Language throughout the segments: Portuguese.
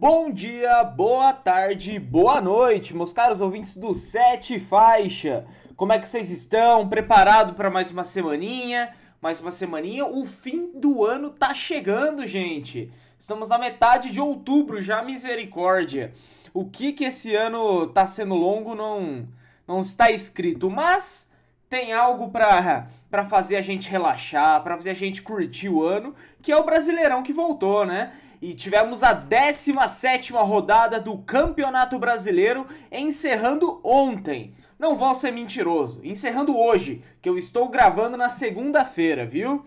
Bom dia, boa tarde, boa noite, meus caros ouvintes do Sete Faixa. Como é que vocês estão? Preparado para mais uma semaninha? Mais uma semaninha? O fim do ano tá chegando, gente. Estamos na metade de outubro, já misericórdia. O que que esse ano tá sendo longo não não está escrito, mas tem algo para para fazer a gente relaxar, para fazer a gente curtir o ano, que é o Brasileirão que voltou, né? E tivemos a 17 rodada do Campeonato Brasileiro encerrando ontem. Não vou ser mentiroso, encerrando hoje, que eu estou gravando na segunda-feira, viu?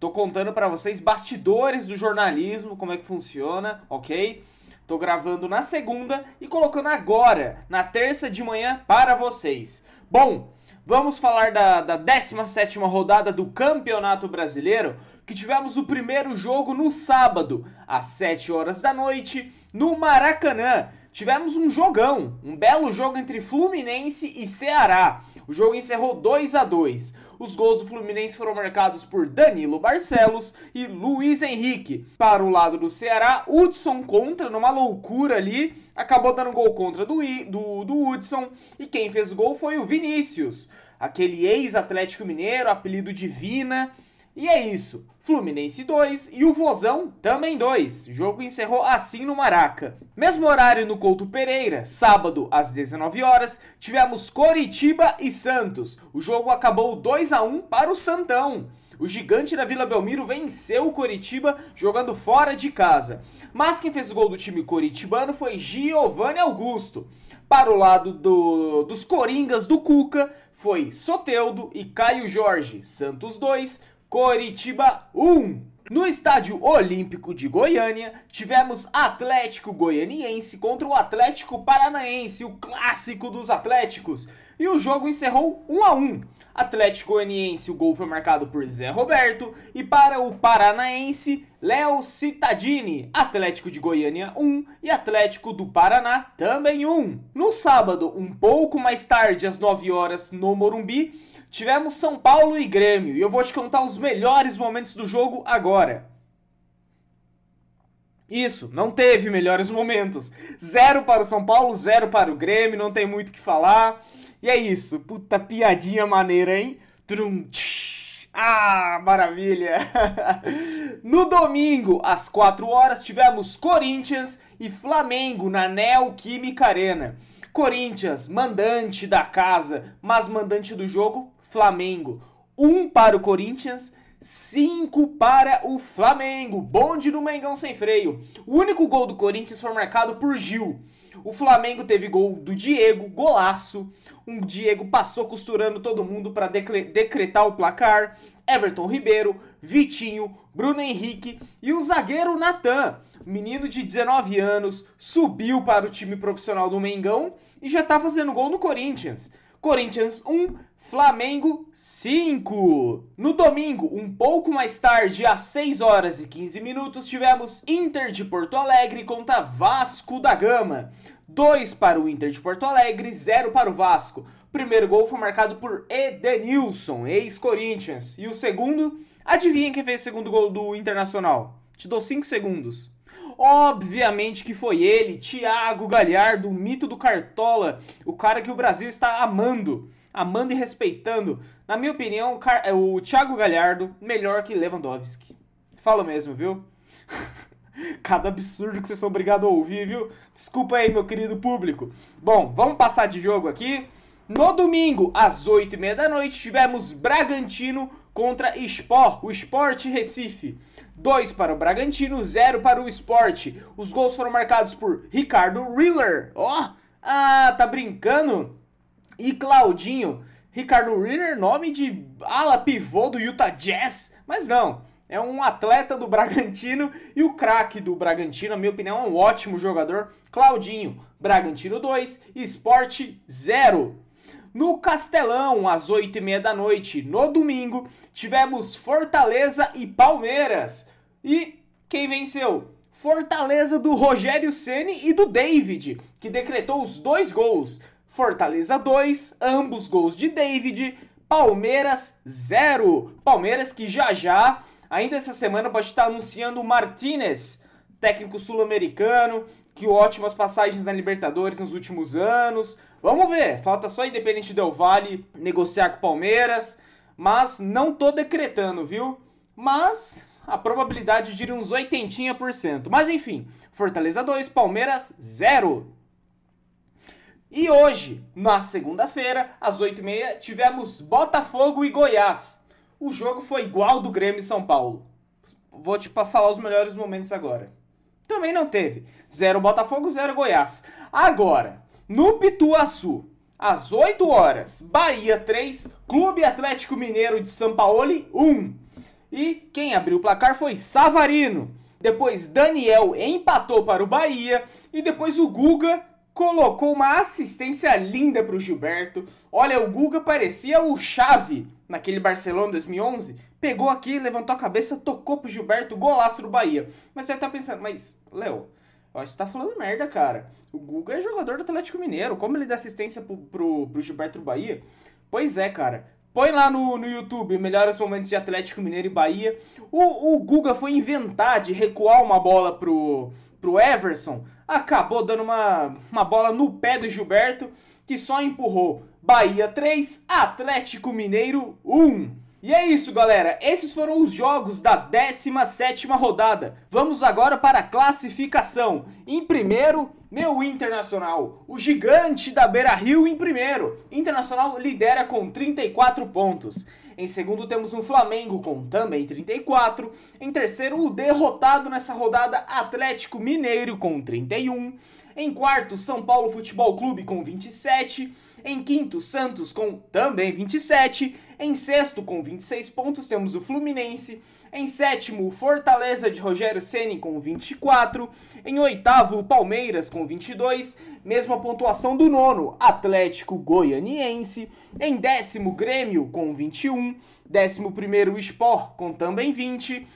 Tô contando para vocês bastidores do jornalismo, como é que funciona, ok? Tô gravando na segunda e colocando agora, na terça de manhã, para vocês. Bom, vamos falar da, da 17 rodada do Campeonato Brasileiro, que tivemos o primeiro jogo no sábado, às 7 horas da noite, no Maracanã. Tivemos um jogão, um belo jogo entre Fluminense e Ceará. O jogo encerrou 2 a 2. Os gols do Fluminense foram marcados por Danilo Barcelos e Luiz Henrique. Para o lado do Ceará, Hudson contra, numa loucura ali, acabou dando gol contra do, do, do Hudson. E quem fez gol foi o Vinícius, aquele ex-Atlético Mineiro, apelido de Vina. E é isso. Fluminense 2 e o Vozão também 2. O jogo encerrou assim no Maraca. Mesmo horário no Couto Pereira, sábado às 19 horas, tivemos Coritiba e Santos. O jogo acabou 2 a 1 para o Santão. O gigante da Vila Belmiro venceu o Coritiba jogando fora de casa. Mas quem fez o gol do time coritibano foi Giovanni Augusto. Para o lado do, dos Coringas do Cuca, foi Soteudo e Caio Jorge. Santos 2, Coritiba 1. No estádio Olímpico de Goiânia, tivemos Atlético Goianiense contra o Atlético Paranaense, o clássico dos Atléticos. E o jogo encerrou 1 a 1. Atlético Goianiense, o gol foi marcado por Zé Roberto e para o Paranaense, Léo Cittadini. Atlético de Goiânia 1 e Atlético do Paraná também 1. No sábado, um pouco mais tarde, às 9 horas, no Morumbi, Tivemos São Paulo e Grêmio e eu vou te contar os melhores momentos do jogo agora. Isso, não teve melhores momentos. Zero para o São Paulo, zero para o Grêmio, não tem muito o que falar. E é isso, puta piadinha maneira, hein? Trum. Ah, maravilha! no domingo, às 4 horas, tivemos Corinthians e Flamengo na Neoquímica Arena. Corinthians, mandante da casa, mas mandante do jogo, Flamengo. Um para o Corinthians, cinco para o Flamengo. Bonde no Mengão sem freio. O único gol do Corinthians foi marcado por Gil. O Flamengo teve gol do Diego, golaço. Um Diego passou costurando todo mundo para decretar o placar. Everton Ribeiro, Vitinho, Bruno Henrique e o zagueiro Natan. Menino de 19 anos, subiu para o time profissional do Mengão e já está fazendo gol no Corinthians. Corinthians 1, Flamengo 5. No domingo, um pouco mais tarde, às 6 horas e 15 minutos, tivemos Inter de Porto Alegre contra Vasco da Gama. 2 para o Inter de Porto Alegre, 0 para o Vasco. O primeiro gol foi marcado por Edenilson, ex-Corinthians. E o segundo, adivinha quem fez o segundo gol do Internacional? Te dou 5 segundos. Obviamente que foi ele, Thiago Galhardo, o mito do Cartola, o cara que o Brasil está amando, amando e respeitando. Na minha opinião, o Thiago Galhardo melhor que Lewandowski. Fala mesmo, viu? Cada absurdo que vocês são obrigados a ouvir, viu? Desculpa aí, meu querido público. Bom, vamos passar de jogo aqui. No domingo, às 8h30 da noite, tivemos Bragantino contra Sport, o Sport Recife. 2 para o Bragantino, 0 para o Sport. Os gols foram marcados por Ricardo Riller. Ó, oh, ah, tá brincando? E Claudinho. Ricardo Riller, nome de ala pivô do Utah Jazz. Mas não, é um atleta do Bragantino e o craque do Bragantino, na minha opinião, é um ótimo jogador. Claudinho, Bragantino 2, Sport 0. No Castelão, às 8h30 da noite, no domingo, tivemos Fortaleza e Palmeiras. E quem venceu? Fortaleza do Rogério Ceni e do David, que decretou os dois gols. Fortaleza 2, ambos gols de David. Palmeiras 0. Palmeiras que já já, ainda essa semana, pode estar anunciando o Martinez, técnico sul-americano, que ótimas passagens na Libertadores nos últimos anos. Vamos ver, falta só Independente Del Vale negociar com o Palmeiras, mas não tô decretando, viu? Mas a probabilidade de ir uns 80%. Mas enfim, Fortaleza 2, Palmeiras 0. E hoje, na segunda-feira, às 8h30, tivemos Botafogo e Goiás. O jogo foi igual do Grêmio e São Paulo. Vou te falar os melhores momentos agora. Também não teve. 0 Botafogo, 0 Goiás. Agora, no Pituaçu, às 8 horas, Bahia 3, Clube Atlético Mineiro de São Paulo 1. E quem abriu o placar foi Savarino. Depois Daniel empatou para o Bahia e depois o Guga colocou uma assistência linda para o Gilberto. Olha, o Guga parecia o Chave naquele Barcelona 2011. Pegou aqui, levantou a cabeça, tocou pro Gilberto, golaço do Bahia. Mas você tá pensando, mas, Léo, você tá falando merda, cara. O Guga é jogador do Atlético Mineiro. Como ele dá assistência pro, pro, pro Gilberto Bahia? Pois é, cara. Põe lá no, no YouTube, melhores momentos de Atlético Mineiro e Bahia. O, o Guga foi inventar de recuar uma bola pro, pro Everson acabou dando uma, uma bola no pé do Gilberto, que só empurrou Bahia 3, Atlético Mineiro 1. E é isso, galera. Esses foram os jogos da 17ª rodada. Vamos agora para a classificação. Em primeiro, meu Internacional. O gigante da Beira-Rio em primeiro. Internacional lidera com 34 pontos. Em segundo, temos um Flamengo com também 34. Em terceiro, o derrotado nessa rodada Atlético Mineiro com 31. Em quarto, São Paulo Futebol Clube com 27. Em quinto, Santos com também 27. Em sexto, com 26 pontos, temos o Fluminense. Em sétimo, Fortaleza de Rogério Ceni com 24. Em oitavo, Palmeiras com 22. Mesma pontuação do nono, Atlético Goianiense. Em décimo, Grêmio com 21. Décimo primeiro, Sport com também 20.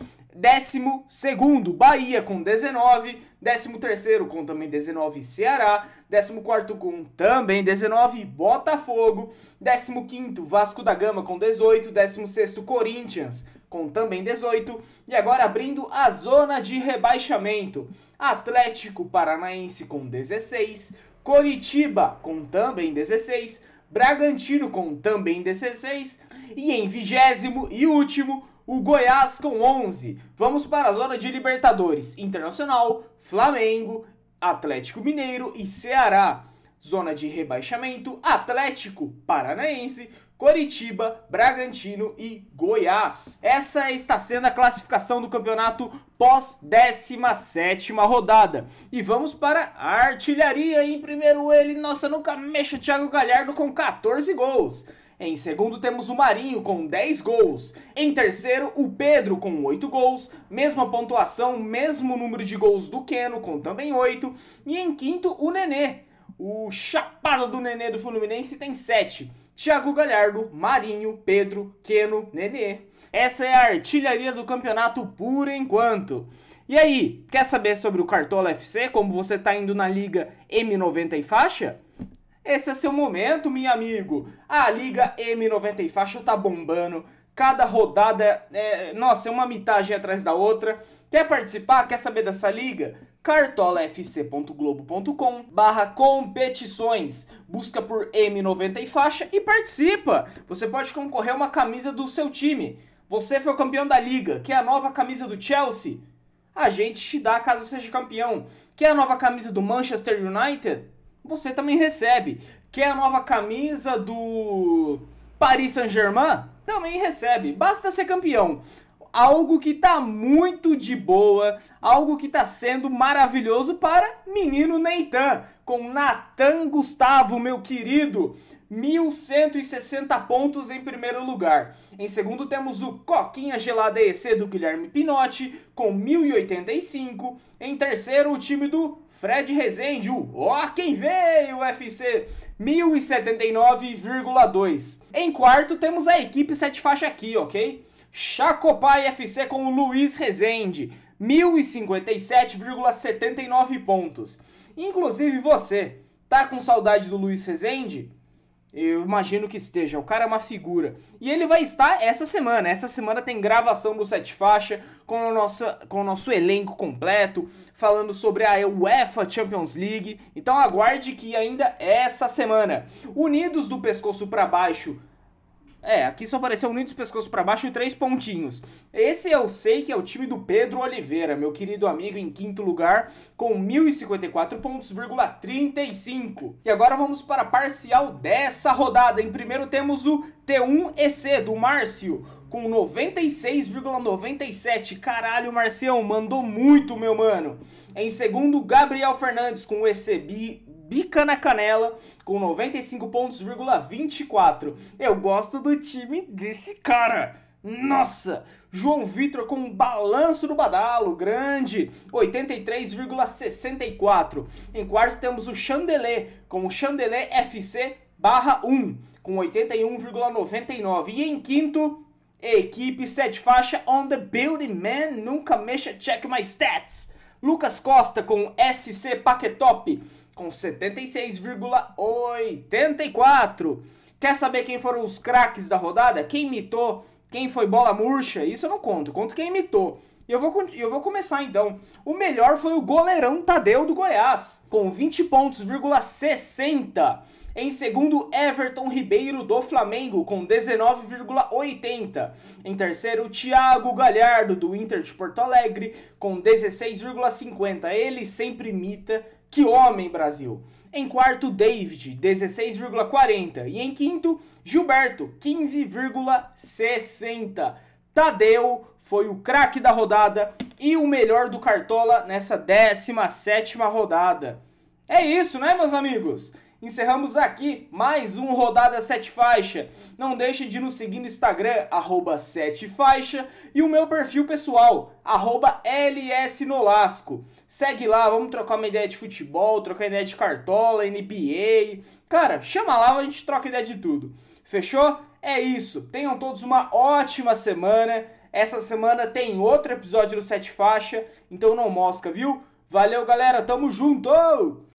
Décimo segundo, Bahia com 19. Décimo terceiro com também 19, Ceará. Décimo quarto com também 19, Botafogo. Décimo quinto, Vasco da Gama com 18. Décimo sexto, Corinthians com também 18. E agora abrindo a zona de rebaixamento. Atlético Paranaense com 16. Coritiba com também 16. Bragantino com também 16. E em vigésimo e último, o Goiás com 11. Vamos para a zona de Libertadores. Internacional, Flamengo, Atlético Mineiro e Ceará. Zona de rebaixamento, Atlético Paranaense, Coritiba, Bragantino e Goiás. Essa está sendo a classificação do campeonato pós 17 rodada. E vamos para a artilharia. Em primeiro ele, nossa, nunca mexa Thiago Galhardo com 14 gols. Em segundo temos o Marinho com 10 gols. Em terceiro, o Pedro com 8 gols. Mesma pontuação, mesmo número de gols do Keno com também 8. E em quinto, o Nenê. O chapado do Nenê do Fluminense tem 7. Thiago Galhardo, Marinho, Pedro, Keno, Nenê. Essa é a artilharia do campeonato por enquanto. E aí, quer saber sobre o Cartola FC, como você tá indo na liga M90 e faixa? Esse é seu momento, meu amigo. A liga M90 e faixa tá bombando. Cada rodada é, nossa, é uma mitagem atrás da outra. Quer participar? Quer saber dessa liga? cartolafc.globo.com barra competições. Busca por M90 e faixa e participa. Você pode concorrer a uma camisa do seu time. Você foi o campeão da liga, quer a nova camisa do Chelsea? A gente te dá caso seja campeão. Quer a nova camisa do Manchester United? Você também recebe. Quer a nova camisa do Paris Saint-Germain? Também recebe. Basta ser campeão algo que tá muito de boa, algo que tá sendo maravilhoso para menino Neitan, com Natan Gustavo, meu querido. 1.160 pontos em primeiro lugar. Em segundo temos o Coquinha Gelada EC do Guilherme Pinotti com 1.085. Em terceiro o time do Fred Rezende, o Ó Quem Veio UFC 1079,2. Em quarto temos a equipe sete faixa aqui, ok? Chacopai FC com o Luiz Rezende, 1057,79 pontos. Inclusive você, tá com saudade do Luiz Rezende? Eu imagino que esteja. O cara é uma figura. E ele vai estar essa semana. Essa semana tem gravação do Sete Faixa com o nosso, com o nosso elenco completo, falando sobre a UEFA Champions League. Então aguarde que ainda essa semana. Unidos do pescoço para baixo é, aqui só apareceu unidos pescoço para baixo e três pontinhos. Esse eu sei que é o time do Pedro Oliveira, meu querido amigo em quinto lugar, com 1054 pontos, 35. E agora vamos para a parcial dessa rodada. Em primeiro temos o T1EC do Márcio, com 96,97. Caralho, Marcião, mandou muito, meu mano. Em segundo, Gabriel Fernandes com o ECB bica na canela com 95 pontos, 24. Eu gosto do time desse cara. Nossa! João Vitor com um balanço no badalo, grande, 83,64. Em quarto temos o Chandelé, com o Chandelé FC barra 1, com 81,99. E em quinto, equipe 7 faixa on the building, man. Nunca mexa, check my stats. Lucas Costa com SC Paquetop, com 76,84. Quer saber quem foram os craques da rodada? Quem imitou? Quem foi bola murcha? Isso eu não conto, conto quem imitou. E eu vou, eu vou começar então. O melhor foi o goleirão Tadeu do Goiás, com 20 pontos, 60. Em segundo, Everton Ribeiro do Flamengo, com 19,80. Em terceiro, Thiago Galhardo do Inter de Porto Alegre, com 16,50. Ele sempre imita. Que homem, Brasil! Em quarto, David, 16,40. E em quinto, Gilberto, 15,60. Tadeu foi o craque da rodada e o melhor do Cartola nessa 17 rodada. É isso, né, meus amigos? Encerramos aqui mais um Rodada 7 Faixa. Não deixe de nos seguir no Instagram, arroba 7 Faixa, e o meu perfil pessoal, arroba LSNolasco. Segue lá, vamos trocar uma ideia de futebol, trocar ideia de cartola, NBA. Cara, chama lá, a gente troca ideia de tudo. Fechou? É isso. Tenham todos uma ótima semana. Essa semana tem outro episódio do 7 Faixa, então não mosca, viu? Valeu, galera. Tamo junto!